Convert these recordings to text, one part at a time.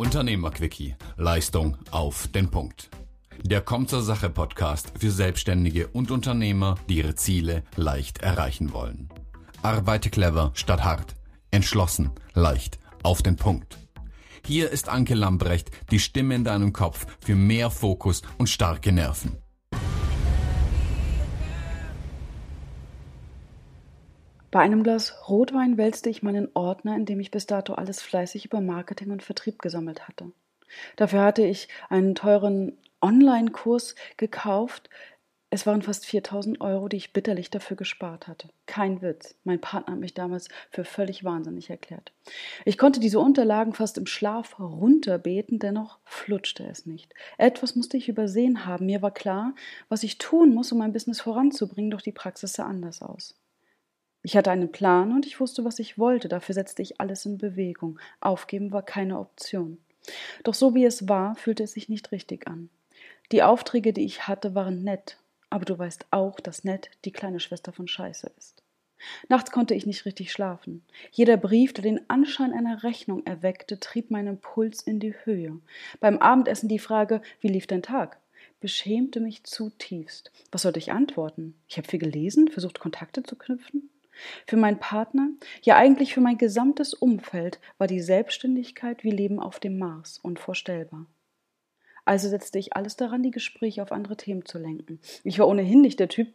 Unternehmerquickie. Leistung auf den Punkt. Der Kommt zur Sache Podcast für Selbstständige und Unternehmer, die ihre Ziele leicht erreichen wollen. Arbeite clever statt hart. Entschlossen, leicht, auf den Punkt. Hier ist Anke Lambrecht, die Stimme in deinem Kopf für mehr Fokus und starke Nerven. Bei einem Glas Rotwein wälzte ich meinen Ordner, in dem ich bis dato alles fleißig über Marketing und Vertrieb gesammelt hatte. Dafür hatte ich einen teuren Online-Kurs gekauft. Es waren fast 4000 Euro, die ich bitterlich dafür gespart hatte. Kein Witz. Mein Partner hat mich damals für völlig wahnsinnig erklärt. Ich konnte diese Unterlagen fast im Schlaf runterbeten, dennoch flutschte es nicht. Etwas musste ich übersehen haben. Mir war klar, was ich tun muss, um mein Business voranzubringen, doch die Praxis sah anders aus. Ich hatte einen Plan und ich wusste, was ich wollte, dafür setzte ich alles in Bewegung. Aufgeben war keine Option. Doch so wie es war, fühlte es sich nicht richtig an. Die Aufträge, die ich hatte, waren nett, aber du weißt auch, dass nett die kleine Schwester von Scheiße ist. Nachts konnte ich nicht richtig schlafen. Jeder Brief, der den Anschein einer Rechnung erweckte, trieb meinen Puls in die Höhe. Beim Abendessen die Frage, wie lief dein Tag? beschämte mich zutiefst. Was sollte ich antworten? Ich habe viel gelesen, versucht Kontakte zu knüpfen. Für meinen Partner, ja eigentlich für mein gesamtes Umfeld, war die Selbstständigkeit wie Leben auf dem Mars unvorstellbar. Also setzte ich alles daran, die Gespräche auf andere Themen zu lenken. Ich war ohnehin nicht der Typ,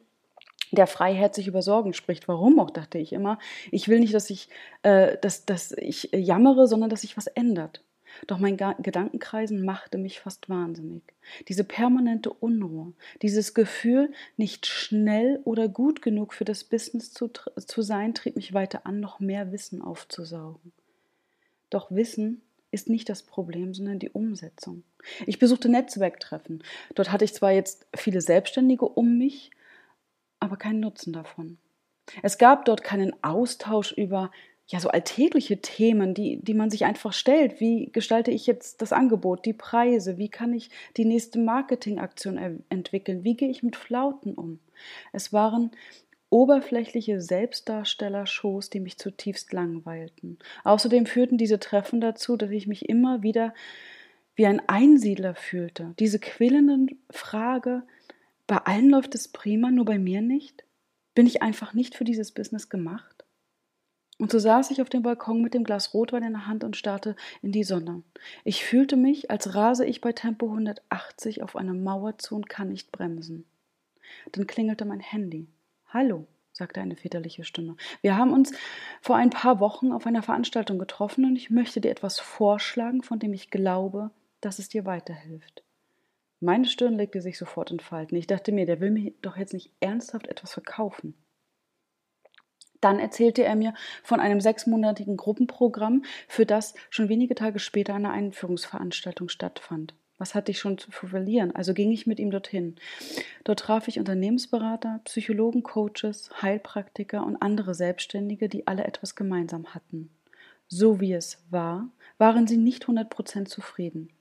der freiherzig über Sorgen spricht. Warum auch, dachte ich immer. Ich will nicht, dass ich, äh, dass, dass ich jammere, sondern dass sich was ändert. Doch mein Gedankenkreisen machte mich fast wahnsinnig. Diese permanente Unruhe, dieses Gefühl, nicht schnell oder gut genug für das Business zu, zu sein, trieb mich weiter an, noch mehr Wissen aufzusaugen. Doch Wissen ist nicht das Problem, sondern die Umsetzung. Ich besuchte Netzwerktreffen. Dort hatte ich zwar jetzt viele Selbstständige um mich, aber keinen Nutzen davon. Es gab dort keinen Austausch über ja, so alltägliche Themen, die, die man sich einfach stellt. Wie gestalte ich jetzt das Angebot, die Preise? Wie kann ich die nächste Marketingaktion entwickeln? Wie gehe ich mit Flauten um? Es waren oberflächliche Selbstdarsteller-Shows, die mich zutiefst langweilten. Außerdem führten diese Treffen dazu, dass ich mich immer wieder wie ein Einsiedler fühlte. Diese quillende Frage, bei allen läuft es prima, nur bei mir nicht? Bin ich einfach nicht für dieses Business gemacht? Und so saß ich auf dem Balkon mit dem Glas Rotwein in der Hand und starrte in die Sonne. Ich fühlte mich, als rase ich bei Tempo 180 auf eine Mauer zu und kann nicht bremsen. Dann klingelte mein Handy. Hallo, sagte eine väterliche Stimme. Wir haben uns vor ein paar Wochen auf einer Veranstaltung getroffen und ich möchte dir etwas vorschlagen, von dem ich glaube, dass es dir weiterhilft. Meine Stirn legte sich sofort in Falten. Ich dachte mir, der will mir doch jetzt nicht ernsthaft etwas verkaufen. Dann erzählte er mir von einem sechsmonatigen Gruppenprogramm, für das schon wenige Tage später eine Einführungsveranstaltung stattfand. Was hatte ich schon zu verlieren? Also ging ich mit ihm dorthin. Dort traf ich Unternehmensberater, Psychologen, Coaches, Heilpraktiker und andere Selbstständige, die alle etwas gemeinsam hatten. So wie es war, waren sie nicht 100% zufrieden.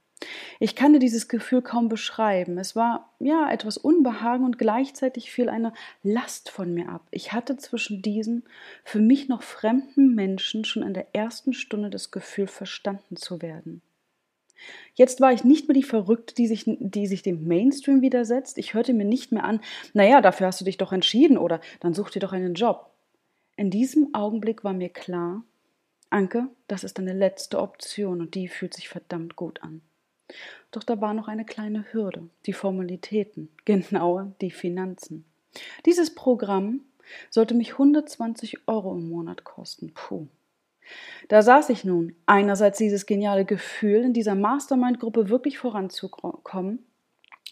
Ich kann dir dieses Gefühl kaum beschreiben. Es war ja etwas Unbehagen und gleichzeitig fiel eine Last von mir ab. Ich hatte zwischen diesen für mich noch fremden Menschen schon in der ersten Stunde das Gefühl, verstanden zu werden. Jetzt war ich nicht mehr die Verrückte, die sich, die sich dem Mainstream widersetzt. Ich hörte mir nicht mehr an, naja, dafür hast du dich doch entschieden oder dann such dir doch einen Job. In diesem Augenblick war mir klar, Anke, das ist deine letzte Option und die fühlt sich verdammt gut an. Doch da war noch eine kleine Hürde, die Formalitäten, genauer die Finanzen. Dieses Programm sollte mich 120 Euro im Monat kosten. Puh. Da saß ich nun, einerseits dieses geniale Gefühl, in dieser Mastermind-Gruppe wirklich voranzukommen.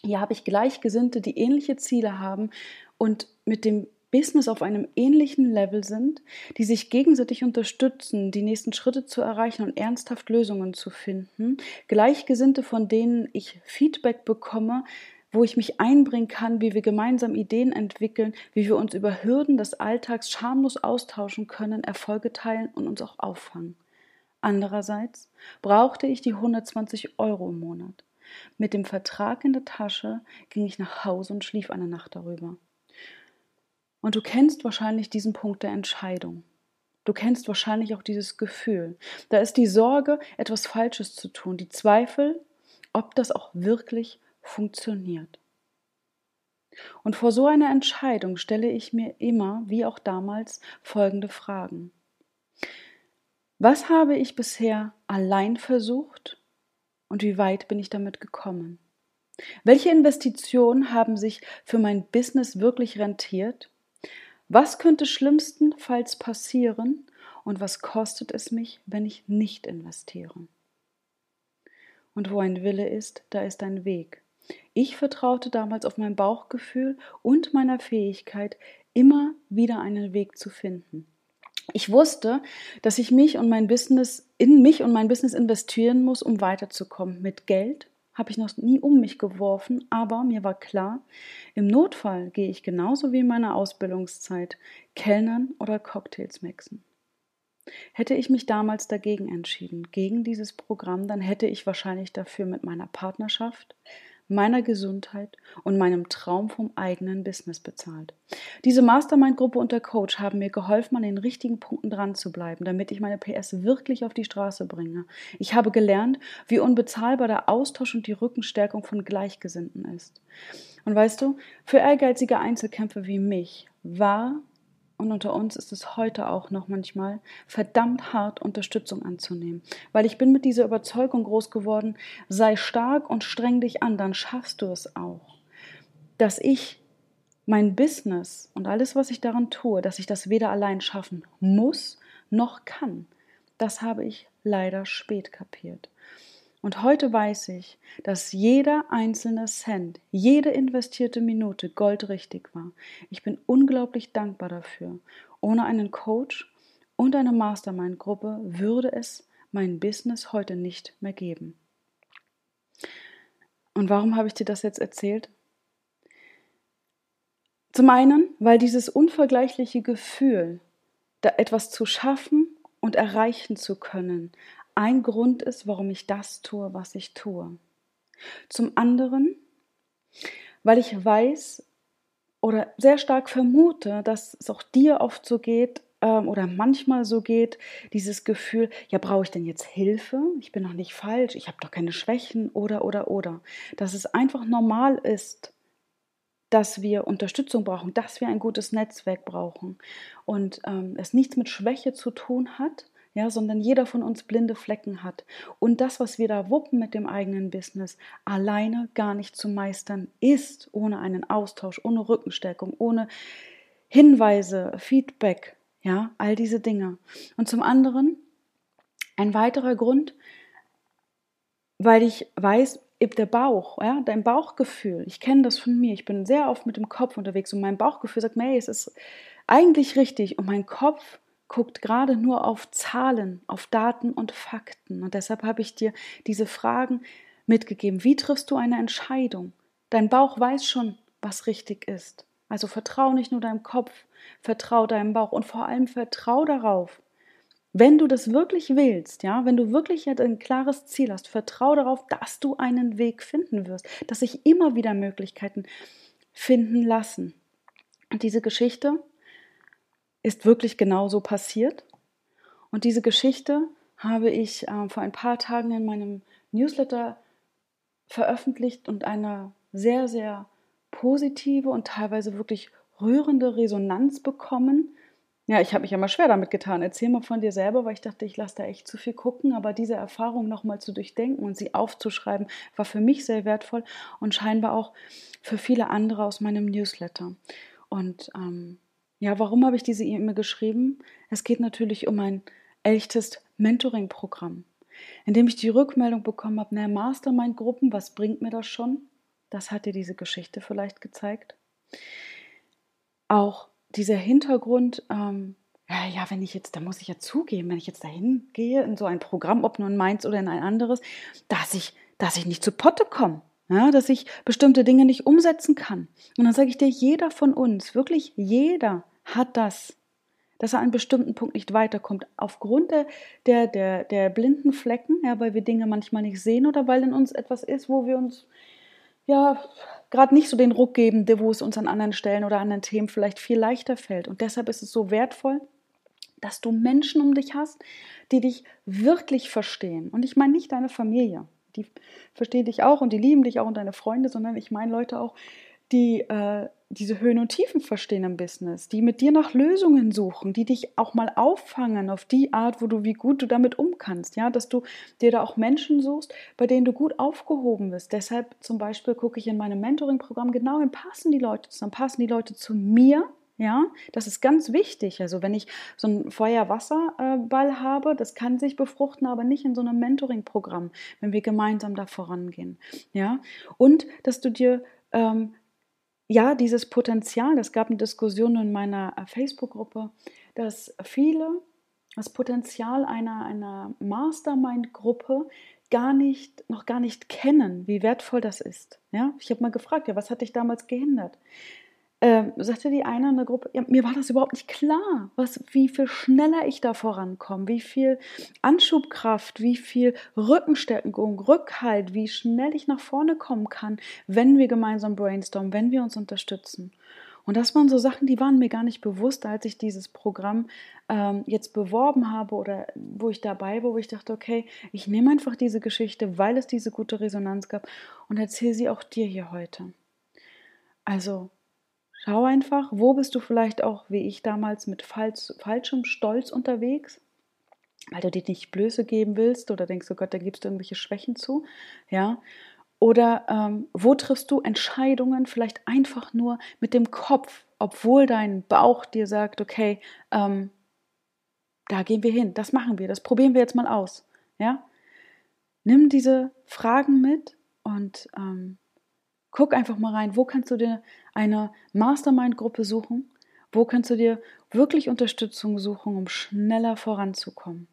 Hier habe ich Gleichgesinnte, die ähnliche Ziele haben und mit dem Business auf einem ähnlichen Level sind, die sich gegenseitig unterstützen, die nächsten Schritte zu erreichen und ernsthaft Lösungen zu finden, Gleichgesinnte, von denen ich Feedback bekomme, wo ich mich einbringen kann, wie wir gemeinsam Ideen entwickeln, wie wir uns über Hürden des Alltags schamlos austauschen können, Erfolge teilen und uns auch auffangen. Andererseits brauchte ich die 120 Euro im Monat. Mit dem Vertrag in der Tasche ging ich nach Hause und schlief eine Nacht darüber. Und du kennst wahrscheinlich diesen Punkt der Entscheidung. Du kennst wahrscheinlich auch dieses Gefühl. Da ist die Sorge, etwas Falsches zu tun, die Zweifel, ob das auch wirklich funktioniert. Und vor so einer Entscheidung stelle ich mir immer, wie auch damals, folgende Fragen. Was habe ich bisher allein versucht und wie weit bin ich damit gekommen? Welche Investitionen haben sich für mein Business wirklich rentiert? Was könnte schlimmstenfalls passieren und was kostet es mich, wenn ich nicht investiere? Und wo ein Wille ist, da ist ein Weg. Ich vertraute damals auf mein Bauchgefühl und meiner Fähigkeit, immer wieder einen Weg zu finden. Ich wusste, dass ich mich und mein Business in mich und mein Business investieren muss, um weiterzukommen. Mit Geld habe ich noch nie um mich geworfen, aber mir war klar, im Notfall gehe ich genauso wie in meiner Ausbildungszeit Kellnern oder Cocktails mixen. Hätte ich mich damals dagegen entschieden, gegen dieses Programm, dann hätte ich wahrscheinlich dafür mit meiner Partnerschaft, meiner Gesundheit und meinem Traum vom eigenen Business bezahlt. Diese Mastermind-Gruppe und der Coach haben mir geholfen, an den richtigen Punkten dran zu bleiben, damit ich meine PS wirklich auf die Straße bringe. Ich habe gelernt, wie unbezahlbar der Austausch und die Rückenstärkung von Gleichgesinnten ist. Und weißt du, für ehrgeizige Einzelkämpfer wie mich war und unter uns ist es heute auch noch manchmal verdammt hart, Unterstützung anzunehmen. Weil ich bin mit dieser Überzeugung groß geworden, sei stark und streng dich an, dann schaffst du es auch. Dass ich mein Business und alles, was ich daran tue, dass ich das weder allein schaffen muss noch kann, das habe ich leider spät kapiert. Und heute weiß ich, dass jeder einzelne Cent, jede investierte Minute goldrichtig war. Ich bin unglaublich dankbar dafür. Ohne einen Coach und eine Mastermind-Gruppe würde es mein Business heute nicht mehr geben. Und warum habe ich dir das jetzt erzählt? Zum einen, weil dieses unvergleichliche Gefühl, da etwas zu schaffen und erreichen zu können, ein Grund ist, warum ich das tue, was ich tue. Zum anderen, weil ich weiß oder sehr stark vermute, dass es auch dir oft so geht ähm, oder manchmal so geht, dieses Gefühl, ja, brauche ich denn jetzt Hilfe? Ich bin doch nicht falsch, ich habe doch keine Schwächen oder oder oder. Dass es einfach normal ist, dass wir Unterstützung brauchen, dass wir ein gutes Netzwerk brauchen und ähm, es nichts mit Schwäche zu tun hat, ja, sondern jeder von uns blinde Flecken hat. Und das, was wir da wuppen mit dem eigenen Business, alleine gar nicht zu meistern ist, ohne einen Austausch, ohne Rückenstärkung, ohne Hinweise, Feedback, ja, all diese Dinge. Und zum anderen, ein weiterer Grund, weil ich weiß, der Bauch, ja, dein Bauchgefühl, ich kenne das von mir, ich bin sehr oft mit dem Kopf unterwegs und mein Bauchgefühl sagt, hey, es ist eigentlich richtig und mein Kopf guckt gerade nur auf Zahlen, auf Daten und Fakten. Und deshalb habe ich dir diese Fragen mitgegeben. Wie triffst du eine Entscheidung? Dein Bauch weiß schon, was richtig ist. Also vertrau nicht nur deinem Kopf, vertrau deinem Bauch und vor allem vertrau darauf. Wenn du das wirklich willst, ja, wenn du wirklich ein klares Ziel hast, vertrau darauf, dass du einen Weg finden wirst, dass sich immer wieder Möglichkeiten finden lassen. Und diese Geschichte ist wirklich genauso passiert. Und diese Geschichte habe ich äh, vor ein paar Tagen in meinem Newsletter veröffentlicht und eine sehr, sehr positive und teilweise wirklich rührende Resonanz bekommen. Ja, ich habe mich immer schwer damit getan. Erzähl mal von dir selber, weil ich dachte, ich lasse da echt zu viel gucken. Aber diese Erfahrung nochmal zu durchdenken und sie aufzuschreiben, war für mich sehr wertvoll und scheinbar auch für viele andere aus meinem Newsletter. Und ähm, ja, warum habe ich diese E-Mail geschrieben? Es geht natürlich um ein echtes Mentoring-Programm, in dem ich die Rückmeldung bekommen habe, naja, Mastermind-Gruppen, was bringt mir das schon? Das hat dir diese Geschichte vielleicht gezeigt. Auch dieser Hintergrund, ähm, ja, ja, wenn ich jetzt, da muss ich ja zugeben, wenn ich jetzt dahin gehe in so ein Programm, ob nun meins oder in ein anderes, dass ich, dass ich nicht zu Potte komme ja, dass ich bestimmte Dinge nicht umsetzen kann. Und dann sage ich dir, jeder von uns, wirklich jeder hat das, dass er an einem bestimmten Punkt nicht weiterkommt, aufgrund der, der, der, der blinden Flecken, ja, weil wir Dinge manchmal nicht sehen oder weil in uns etwas ist, wo wir uns ja gerade nicht so den Ruck geben, wo es uns an anderen Stellen oder anderen Themen vielleicht viel leichter fällt. Und deshalb ist es so wertvoll, dass du Menschen um dich hast, die dich wirklich verstehen. Und ich meine nicht deine Familie, die verstehen dich auch und die lieben dich auch und deine Freunde, sondern ich meine Leute auch, die äh, diese Höhen und Tiefen verstehen im Business, die mit dir nach Lösungen suchen, die dich auch mal auffangen auf die Art, wo du, wie gut du damit um kannst, ja, dass du dir da auch Menschen suchst, bei denen du gut aufgehoben bist. Deshalb zum Beispiel gucke ich in meinem Mentoring-Programm genau hin, passen die Leute zusammen, passen die Leute zu mir, ja, das ist ganz wichtig. Also wenn ich so einen Feuer-Wasser-Ball habe, das kann sich befruchten, aber nicht in so einem Mentoring-Programm, wenn wir gemeinsam da vorangehen. Ja, und dass du dir ähm, ja, dieses Potenzial, es gab eine Diskussion in meiner äh, Facebook-Gruppe, dass viele das Potenzial einer, einer Mastermind-Gruppe gar nicht, noch gar nicht kennen, wie wertvoll das ist. Ja? Ich habe mal gefragt, ja, was hat dich damals gehindert? Ähm, sagte die eine in der Gruppe, ja, mir war das überhaupt nicht klar, was, wie viel schneller ich da vorankomme, wie viel Anschubkraft, wie viel Rückenstärkung, Rückhalt, wie schnell ich nach vorne kommen kann, wenn wir gemeinsam brainstormen, wenn wir uns unterstützen. Und das waren so Sachen, die waren mir gar nicht bewusst, als ich dieses Programm ähm, jetzt beworben habe oder wo ich dabei war, wo ich dachte, okay, ich nehme einfach diese Geschichte, weil es diese gute Resonanz gab und erzähle sie auch dir hier heute. Also Schau einfach, wo bist du vielleicht auch, wie ich damals, mit falsch, falschem Stolz unterwegs, weil du dir nicht Blöße geben willst oder denkst, oh Gott, da gibst du irgendwelche Schwächen zu, ja. Oder ähm, wo triffst du Entscheidungen vielleicht einfach nur mit dem Kopf, obwohl dein Bauch dir sagt, okay, ähm, da gehen wir hin, das machen wir, das probieren wir jetzt mal aus, ja. Nimm diese Fragen mit und ähm, Guck einfach mal rein, wo kannst du dir eine Mastermind-Gruppe suchen? Wo kannst du dir wirklich Unterstützung suchen, um schneller voranzukommen?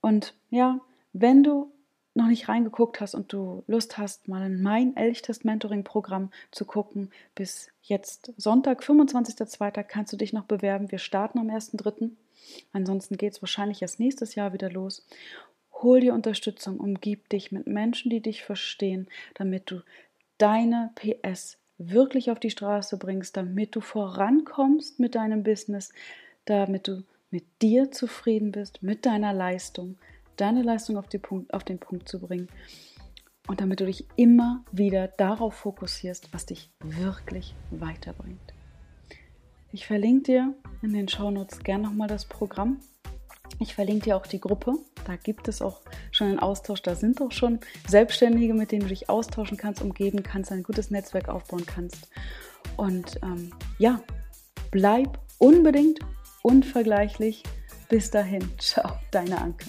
Und ja, wenn du noch nicht reingeguckt hast und du Lust hast, mal in mein Elchtest Mentoring Programm zu gucken, bis jetzt Sonntag, 25.02. kannst du dich noch bewerben. Wir starten am 1.03. Ansonsten geht es wahrscheinlich erst nächstes Jahr wieder los. Hol dir Unterstützung, umgib dich mit Menschen, die dich verstehen, damit du deine PS wirklich auf die Straße bringst, damit du vorankommst mit deinem Business, damit du mit dir zufrieden bist, mit deiner Leistung, deine Leistung auf, Punkt, auf den Punkt zu bringen und damit du dich immer wieder darauf fokussierst, was dich wirklich weiterbringt. Ich verlinke dir in den Shownotes gern nochmal das Programm. Ich verlinke dir auch die Gruppe. Da gibt es auch schon einen Austausch. Da sind auch schon Selbstständige, mit denen du dich austauschen kannst, umgeben kannst, ein gutes Netzwerk aufbauen kannst. Und ähm, ja, bleib unbedingt unvergleichlich. Bis dahin. Ciao, deine Anke.